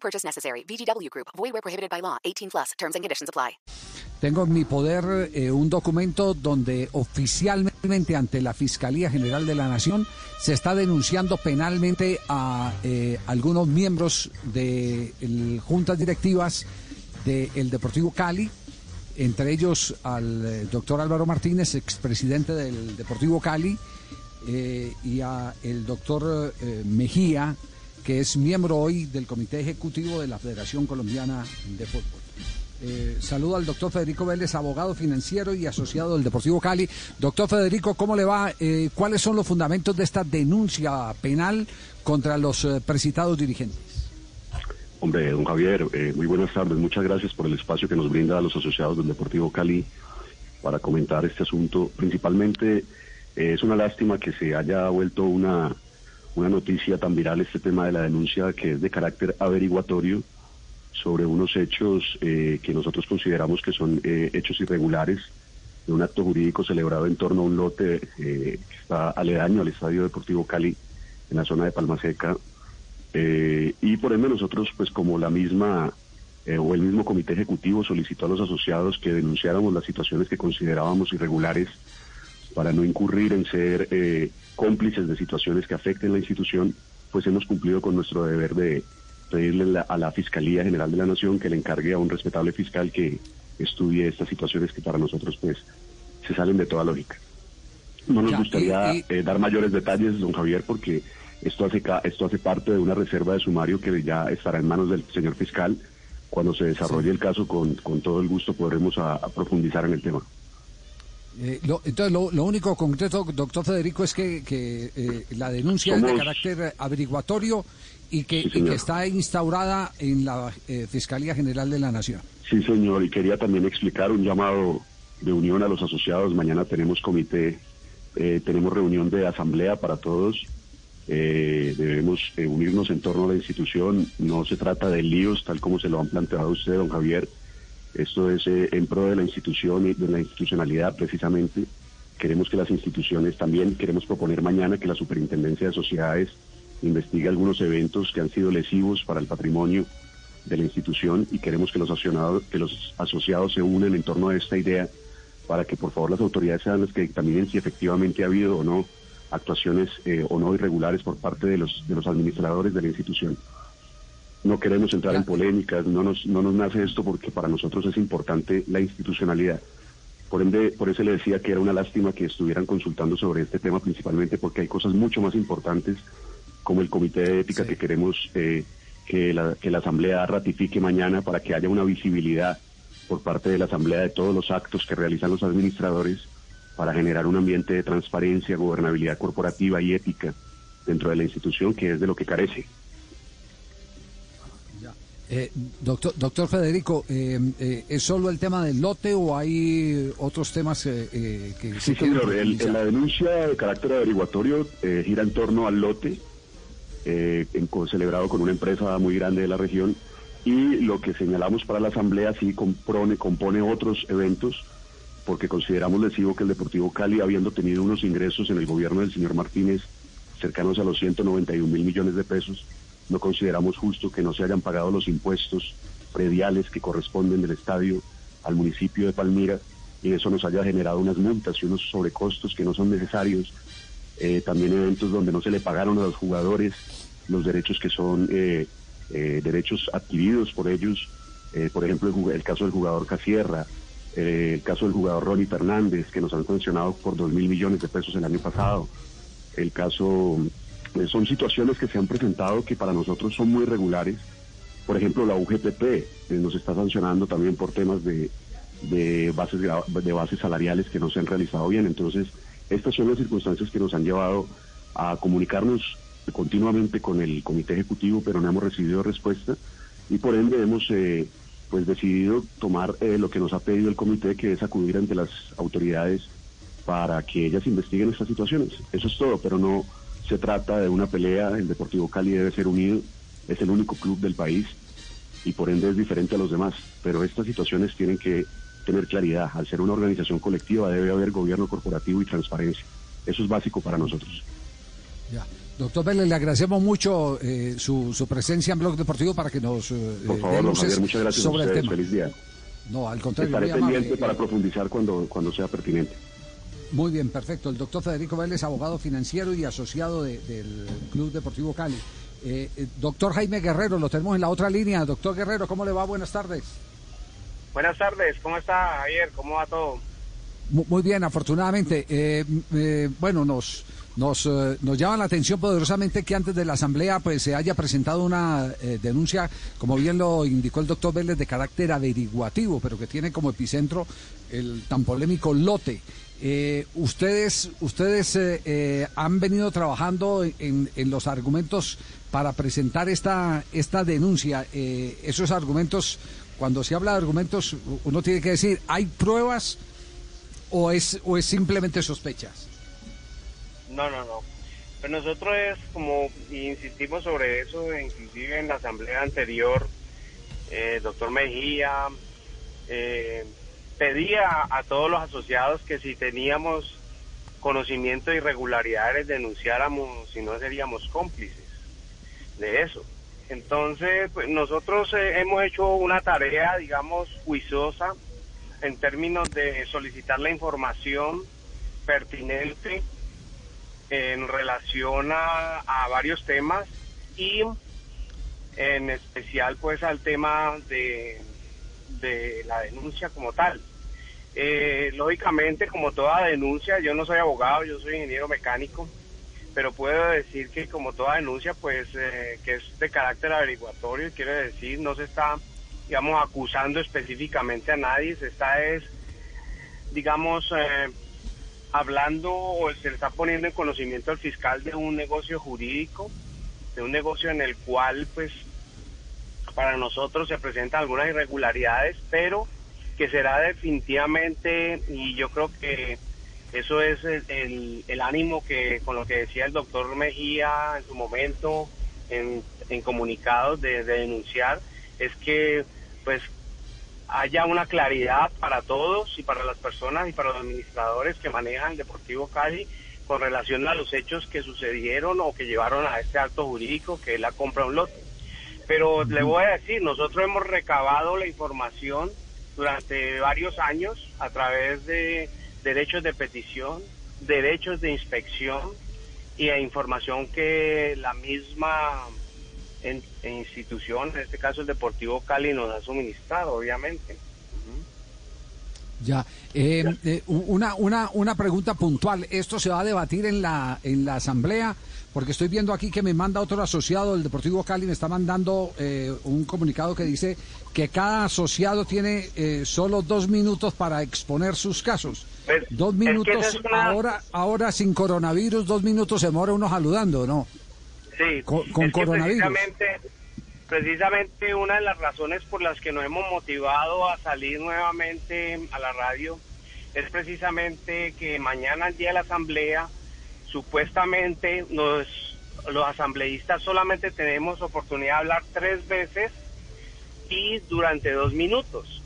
Purchase necessary. VGW Group. Void where prohibited by law. 18 plus. Terms and conditions apply. Tengo en mi poder eh, un documento donde oficialmente ante la Fiscalía General de la Nación se está denunciando penalmente a eh, algunos miembros de el- juntas directivas del Deportivo Cali, entre ellos al eh, doctor Álvaro Martínez, expresidente del Deportivo Cali, eh, y a el doctor eh, Mejía, que es miembro hoy del Comité Ejecutivo de la Federación Colombiana de Fútbol. Eh, saludo al doctor Federico Vélez, abogado financiero y asociado del Deportivo Cali. Doctor Federico, ¿cómo le va? Eh, ¿Cuáles son los fundamentos de esta denuncia penal contra los eh, precitados dirigentes? Hombre, don Javier, eh, muy buenas tardes. Muchas gracias por el espacio que nos brinda a los asociados del Deportivo Cali para comentar este asunto. Principalmente eh, es una lástima que se haya vuelto una, una noticia tan viral este tema de la denuncia que es de carácter averiguatorio sobre unos hechos eh, que nosotros consideramos que son eh, hechos irregulares de un acto jurídico celebrado en torno a un lote eh, que está aledaño al Estadio Deportivo Cali en la zona de Palma Seca. Eh, y por ende nosotros, pues como la misma eh, o el mismo comité ejecutivo solicitó a los asociados que denunciáramos las situaciones que considerábamos irregulares para no incurrir en ser eh, cómplices de situaciones que afecten la institución, pues hemos cumplido con nuestro deber de pedirle la- a la Fiscalía General de la Nación que le encargue a un respetable fiscal que estudie estas situaciones que para nosotros pues se salen de toda lógica. No nos Ya, gustaría y- y- eh, dar mayores detalles, don Javier, porque esto hace, esto hace parte de una reserva de sumario que ya estará en manos del señor fiscal. Cuando se desarrolle el caso, con, con todo el gusto podremos a- a profundizar en el tema. Eh, lo- entonces, lo, lo único concreto, doctor Federico, es que, que, eh, la denuncia es de carácter averiguatorio y que, Sí, y señor. que está instaurada en la eh, Fiscalía General de la Nación. Sí, señor, y quería también explicar un llamado de unión a los asociados. Mañana tenemos comité, eh, tenemos reunión de asamblea para todos. Debemos unirnos en torno a la institución. No se trata de líos, tal como se lo han planteado usted, don Javier. Esto es eh, en pro de la institución y de la institucionalidad, precisamente. Queremos que las instituciones también, queremos proponer mañana que la Superintendencia de Sociedades investigue algunos eventos que han sido lesivos para el patrimonio de la institución y queremos que los asociados, que los asociados se unan en torno a esta idea para que por favor las autoridades sean las que dictaminen si efectivamente ha habido o no actuaciones eh, o no irregulares por parte de los administradores de la institución. No queremos entrar en polémicas, no nos, no nos nace esto porque para nosotros es importante la institucionalidad. Por ende, por eso le decía que era una lástima que estuvieran consultando sobre este tema, principalmente porque hay cosas mucho más importantes, como el comité de ética Sí. que queremos eh, que, la, que la Asamblea ratifique mañana para que haya una visibilidad por parte de la Asamblea de todos los actos que realizan los administradores para generar un ambiente de transparencia, gobernabilidad corporativa y ética dentro de la institución, que es de lo que carece. Eh, doctor, doctor Federico, eh, eh, ¿es solo el tema del lote o hay otros temas eh, eh, que Sí, se señor. El- la denuncia de carácter averiguatorio gira en torno al lote en- celebrado con una empresa muy grande de la región y lo que señalamos para la Asamblea sí compone, compone otros eventos porque consideramos lesivo que el Deportivo Cali, habiendo tenido unos ingresos en el gobierno del señor Martínez cercanos a los 191 mil millones de pesos, no consideramos justo que no se hayan pagado los impuestos prediales que corresponden del estadio al municipio de Palmira y eso nos haya generado unas multas y unos sobrecostos que no son necesarios. Eh, también eventos donde no se le pagaron a los jugadores los derechos que son eh, eh, derechos adquiridos por ellos. Por ejemplo, el, el caso del jugador Casierra, el caso del jugador Ronnie Fernández, que nos han sancionado por dos mil millones de pesos el año pasado. El caso, eh, son situaciones que se han presentado que para nosotros son muy regulares. Por ejemplo, la UGPP eh, nos está sancionando también por temas de, de bases de bases salariales que no se han realizado bien. Entonces, estas son las circunstancias que nos han llevado a comunicarnos continuamente con el comité ejecutivo, pero no hemos recibido respuesta. y por ende hemos eh, pues decidido tomar eh, lo que nos ha pedido el comité, que es acudir ante las autoridades para que ellas investiguen estas situaciones. Eso es todo, pero no se trata de una pelea, el Deportivo Cali debe ser unido, es el único club del país y por ende es diferente a los demás, pero estas situaciones tienen que tener claridad, al ser una organización colectiva debe haber gobierno corporativo y transparencia, eso es básico para nosotros. Ya. Doctor Vélez, le agradecemos mucho eh, su, su, presencia en Blog Deportivo para que nos eh, Por favor, don Javier, muchas gracias sobre a ustedes. el tema. Feliz día. No, al contrario, Estaré pendiente para profundizar cuando, cuando sea pertinente. Muy bien, perfecto. El doctor Federico Vélez, abogado financiero y asociado de- del Club Deportivo Cali. Eh, eh, doctor Jaime Guerrero, lo tenemos en la otra línea. Doctor Guerrero, ¿cómo le va? Buenas tardes. Buenas tardes, ¿cómo está Javier? ¿Cómo va todo? Mu- Muy bien, afortunadamente. Eh, eh, bueno, nos nos, eh, nos llama la atención poderosamente que antes de la asamblea pues se haya presentado una eh, denuncia, como bien lo indicó el doctor Vélez, de carácter averiguativo, pero que tiene como epicentro el tan polémico lote. Eh, ustedes ustedes han venido trabajando en, en los argumentos para presentar esta esta denuncia. Esos argumentos, cuando se habla de argumentos, uno tiene que decir, ¿hay pruebas? o es o es simplemente sospechas? No, no, no. Pues nosotros es como insistimos sobre eso, inclusive en la asamblea anterior, eh, doctor Mejía eh, pedía a todos los asociados que si teníamos conocimiento de irregularidades denunciáramos, si no seríamos cómplices de eso. Entonces, pues nosotros eh, hemos hecho una tarea, digamos, juiciosa en términos de solicitar la información pertinente en relación a, varios temas y en especial pues al tema de, de la denuncia como tal. Eh, lógicamente, como toda denuncia, yo no soy abogado, yo soy ingeniero mecánico, pero puedo decir que como toda denuncia, pues eh, que es de carácter averiguatorio, quiere decir, no se está, digamos, acusando específicamente a nadie, se está es, digamos, eh, hablando o se le está poniendo en conocimiento al fiscal de un negocio jurídico, de un negocio en el cual, pues, para nosotros se presentan algunas irregularidades, pero que será definitivamente, y yo creo que eso es el, el, ánimo que con lo que decía el doctor Mejía en su momento en, en comunicados de denunciar, es que pues haya una claridad para todos y para las personas y para los administradores que manejan Deportivo Cali con relación a los hechos que sucedieron o que llevaron a este acto jurídico que es la compra de un lote. Pero le voy a decir, nosotros hemos recabado la información durante varios años a través de derechos de petición, derechos de inspección y a información que la misma en, en institución, en este caso el Deportivo Cali, nos ha suministrado, obviamente. Ya, eh, eh, una, una, una pregunta puntual. ¿Esto se va a debatir en la, en la asamblea? Porque estoy viendo aquí que me manda otro asociado del Deportivo Cali, me está mandando eh, un comunicado que dice que cada asociado tiene eh, solo dos minutos para exponer sus casos. Pues, dos es que minutos, esa es una- ahora, ahora sin coronavirus, dos minutos se demora uno saludando, ¿no? Sí, Con- coronavirus. Precisamente, precisamente una de las razones por las que nos hemos motivado a salir nuevamente a la radio es precisamente que mañana, el día de la asamblea, supuestamente los, los asambleístas solamente tenemos oportunidad de hablar tres veces y durante dos minutos.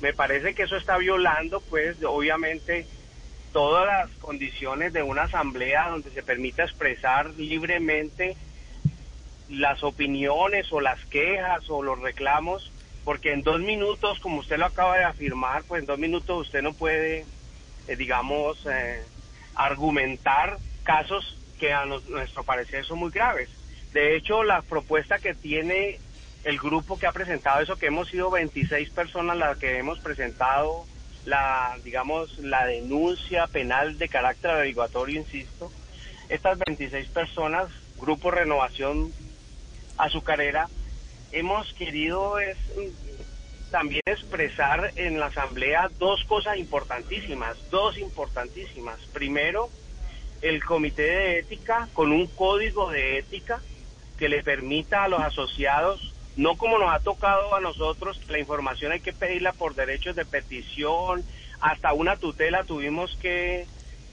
Me parece que eso está violando, pues, obviamente, todas las condiciones de una asamblea donde se permita expresar libremente las opiniones o las quejas o los reclamos, porque en dos minutos, como usted lo acaba de afirmar, pues en dos minutos usted no puede, eh, digamos, eh, argumentar casos que a nos- nuestro parecer son muy graves. De hecho, la propuesta que tiene el grupo que ha presentado eso, que hemos sido 26 personas las que hemos presentado la, digamos, la denuncia penal de carácter averiguatorio, insisto, estas 26 personas, Grupo Renovación Azucarera, hemos querido es, también expresar en la asamblea dos cosas importantísimas, dos importantísimas. Primero, el comité de ética con un código de ética que le permita a los asociados no como nos ha tocado a nosotros, la información hay que pedirla por derechos de petición, hasta una tutela tuvimos que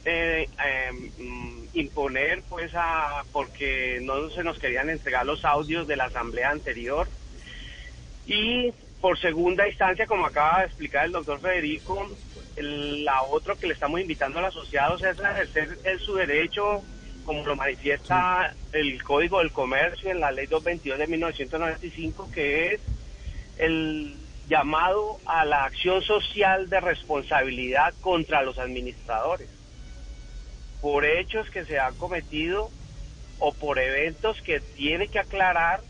eh, em, imponer, pues, a, porque no se nos querían entregar los audios de la asamblea anterior. Y por segunda instancia, como acaba de explicar el doctor Federico, la otra que le estamos invitando a los asociados es a ejercer su derecho como lo manifiesta el Código del Comercio en la Ley 222 de 1995, que es el llamado a la acción social de responsabilidad contra los administradores por hechos que se han cometido o por eventos que tiene que aclarar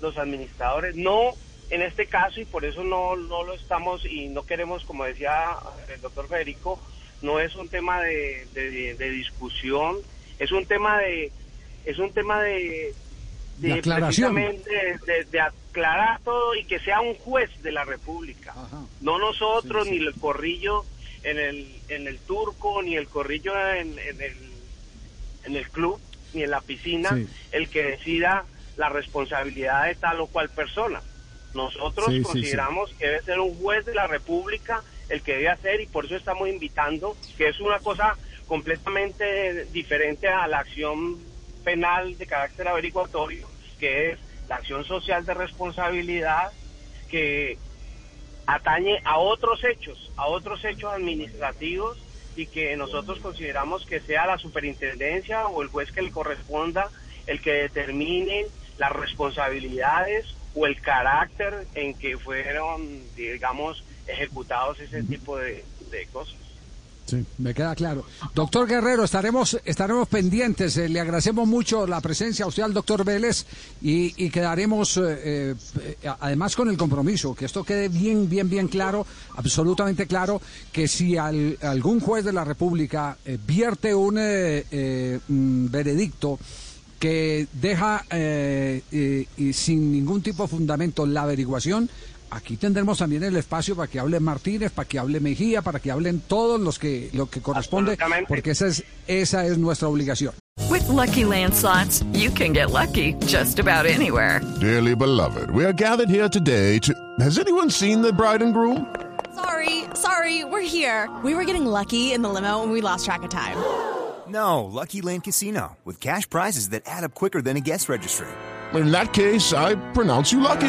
los administradores. No en este caso, y por eso no, no lo estamos y no queremos, como decía el doctor Federico, no es un tema de, de discusión es un tema de es un tema de de, aclaración. de, aclarar todo y que sea un juez de la República no nosotros ni el corrillo en el en el turco ni el corrillo en, el en el club ni en la piscina el que decida la responsabilidad de tal o cual persona. Nosotros consideramos que debe ser un juez de la República el que debe hacer y por eso estamos invitando que es una cosa completamente diferente a la acción penal de carácter averiguatorio, que es la acción social de responsabilidad que atañe a otros hechos, a otros hechos administrativos y que nosotros consideramos que sea la superintendencia o el juez que le corresponda el que determine las responsabilidades o el carácter en que fueron, digamos, ejecutados ese tipo de, cosas. Sí, me queda claro. Doctor Guerrero, estaremos estaremos pendientes. Eh, le agradecemos mucho la presencia a usted al doctor Vélez y, quedaremos eh, eh, además con el compromiso, que esto quede bien, bien, bien claro, absolutamente claro, que si algún juez de la República vierte un veredicto que deja sin ningún tipo de fundamento la averiguación, aquí tendremos también el espacio para que hable Martínez, para que hable Mejía, para que hablen todos los que lo que corresponde, porque esa es esa es nuestra obligación. With lucky landslots, you can get lucky just about anywhere. Dearly beloved, we are gathered here today to. Has anyone seen the bride and groom? Sorry, sorry, we're here. We were getting lucky in the limo and we lost track of time. No, Lucky Land Casino with cash prizes that add up quicker than a guest registry. In that case, I pronounce you lucky.